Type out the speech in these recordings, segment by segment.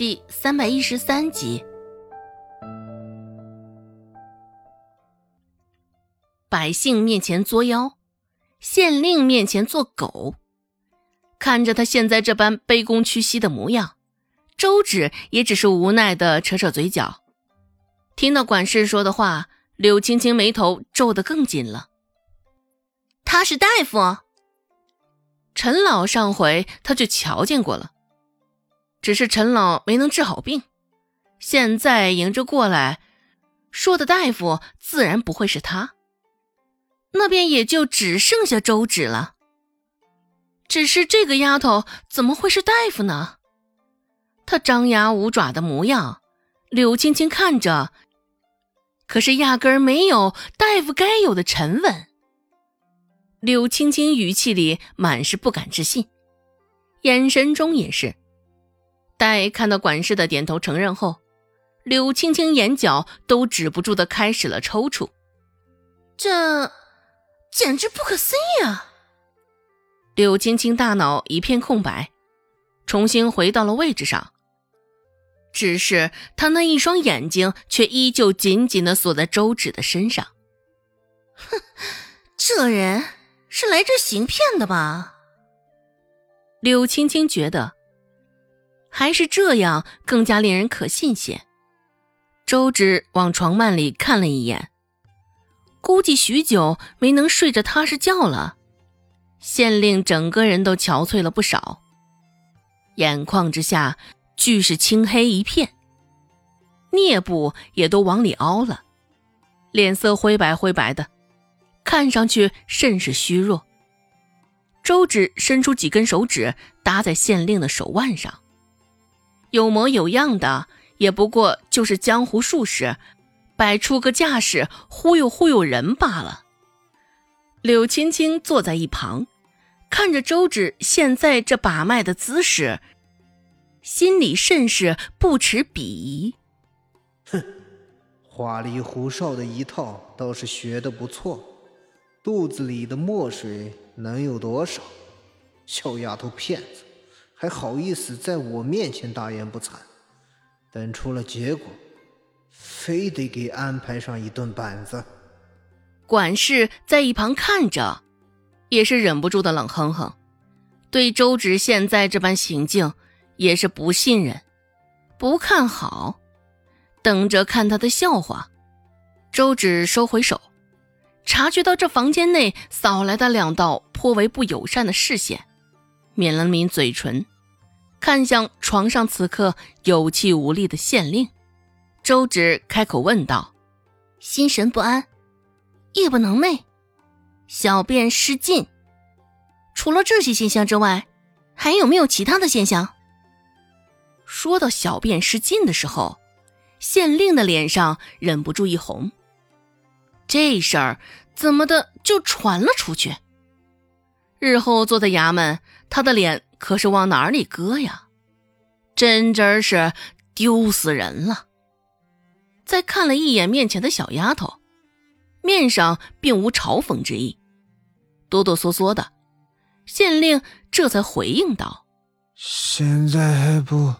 第三百一十三集，百姓面前作妖，县令面前做狗。看着他现在这般卑躬屈膝的模样，周芷也只是无奈的扯扯嘴角。听到管事说的话，柳青青眉头皱得更紧了。他是大夫，陈老上回他就瞧见过了，只是陈老没能治好病，现在迎着过来，说的大夫自然不会是他，那便也就只剩下周芷了。只是这个丫头怎么会是大夫呢？她张牙舞爪的模样，柳青青看着，可是压根儿没有大夫该有的沉稳。柳青青语气里满是不敢置信，眼神中也是。待看到管事的点头承认后，柳青青眼角都止不住的开始了抽搐。这简直不可思议啊！柳青青大脑一片空白，重新回到了位置上。只是她那一双眼睛却依旧紧紧的锁在周芷的身上。哼，这人是来这行骗的吧？柳青青觉得，还是这样更加令人可信些。周芷往床幔里看了一眼，估计许久没能睡着踏实觉了。县令整个人都憔悴了不少，眼眶之下俱是青黑一片，颞部也都往里凹了，脸色灰白灰白的，看上去甚是虚弱。周芷伸出几根手指搭在县令的手腕上，有模有样的，也不过就是江湖术士摆出个架势忽悠忽悠人罢了。柳青青坐在一旁，看着周芷现在这把脉的姿势，心里甚是不耻鄙夷。哼，花里胡哨的一套倒是学得不错，肚子里的墨水能有多少？小丫头片子，还好意思在我面前大言不惭？等出了结果，非得给安排上一顿板子。管事在一旁看着，也是忍不住的冷哼哼，对周芷现在这般行径也是不信任、不看好，等着看他的笑话。周芷收回手，察觉到这房间内扫来的两道颇为不友善的视线，抿了抿嘴唇，看向床上此刻有气无力的县令。周芷开口问道：“心神不安。”夜不能寐，小便失禁。除了这些现象之外，还有没有其他的现象？说到小便失禁的时候，县令的脸上忍不住一红。这事儿怎么的就传了出去？日后坐在衙门，他的脸可是往哪里搁呀？真真是丢死人了！再看了一眼面前的小丫头。面上并无嘲讽之意，哆哆嗦嗦的，县令这才回应道：“现在还不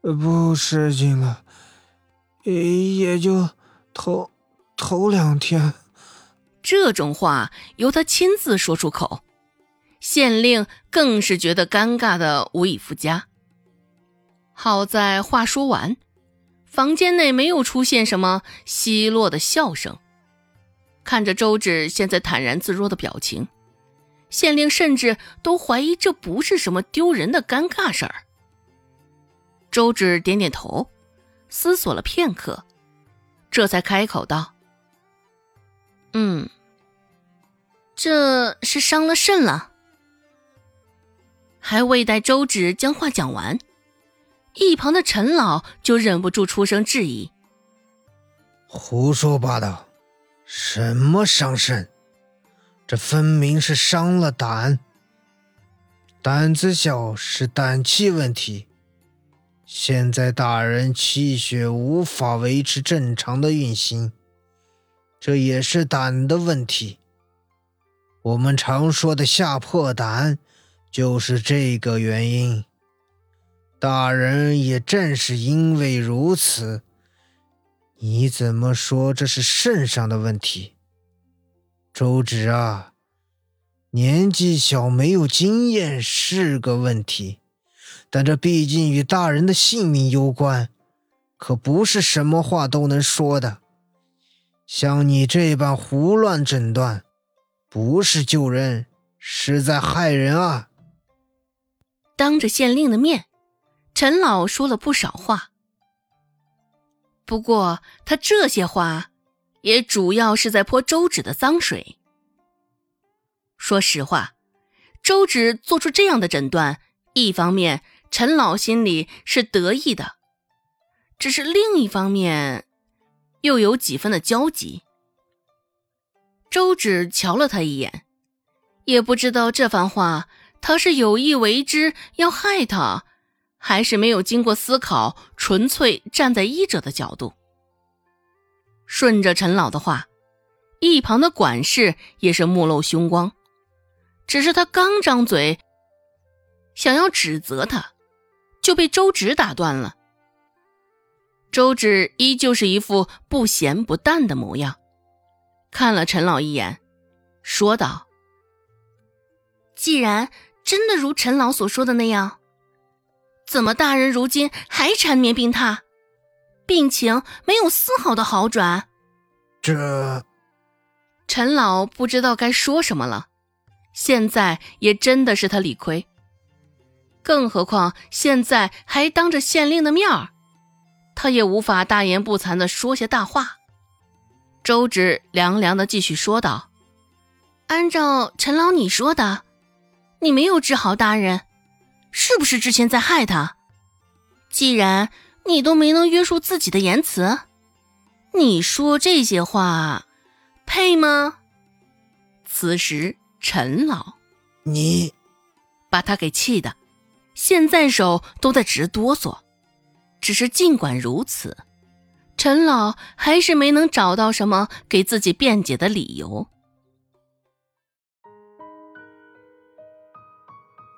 不失禁了，也就头头两天。”这种话由他亲自说出口，县令更是觉得尴尬的无以复加。好在话说完，房间内没有出现什么奚落的笑声。看着周芷现在坦然自若的表情，县令甚至都怀疑这不是什么丢人的尴尬事儿。周芷点点头，思索了片刻，这才开口道：“嗯，这是伤了肾了。”还未待周芷将话讲完，一旁的陈老就忍不住出声质疑：“胡说八道！”什么伤肾？这分明是伤了胆。胆子小是胆气问题。现在大人气血无法维持正常的运行，这也是胆的问题。我们常说的吓破胆，就是这个原因。大人也正是因为如此，你怎么说这是圣上的问题？周芷啊，年纪小没有经验是个问题，但这毕竟与大人的性命攸关，可不是什么话都能说的。像你这般胡乱诊断，不是救人，是在害人啊！当着县令的面。陈老说了不少话，不过他这些话也主要是在泼周芷的脏水。说实话，周芷做出这样的诊断，一方面陈老心里是得意的，只是另一方面又有几分的焦急。周芷瞧了他一眼，也不知道这番话他是有意为之，要害他。还是没有经过思考，纯粹站在医者的角度。顺着陈老的话，一旁的管事也是目露凶光。只是他刚张嘴，想要指责他，就被周芷打断了。周芷依旧是一副不咸不淡的模样，看了陈老一眼，说道：“既然真的如陈老所说的那样。”怎么，大人如今还缠绵病榻，病情没有丝毫的好转？这，陈老不知道该说什么了。现在也真的是他理亏，更何况现在还当着县令的面儿，他也无法大言不惭的说些大话。周芷凉凉的继续说道：“按照陈老你说的，你没有治好大人。”是不是之前在害他？既然你都没能约束自己的言辞，你说这些话，配吗？此时陈老，你把他给气的，现在手都在直哆嗦。只是尽管如此，陈老还是没能找到什么给自己辩解的理由。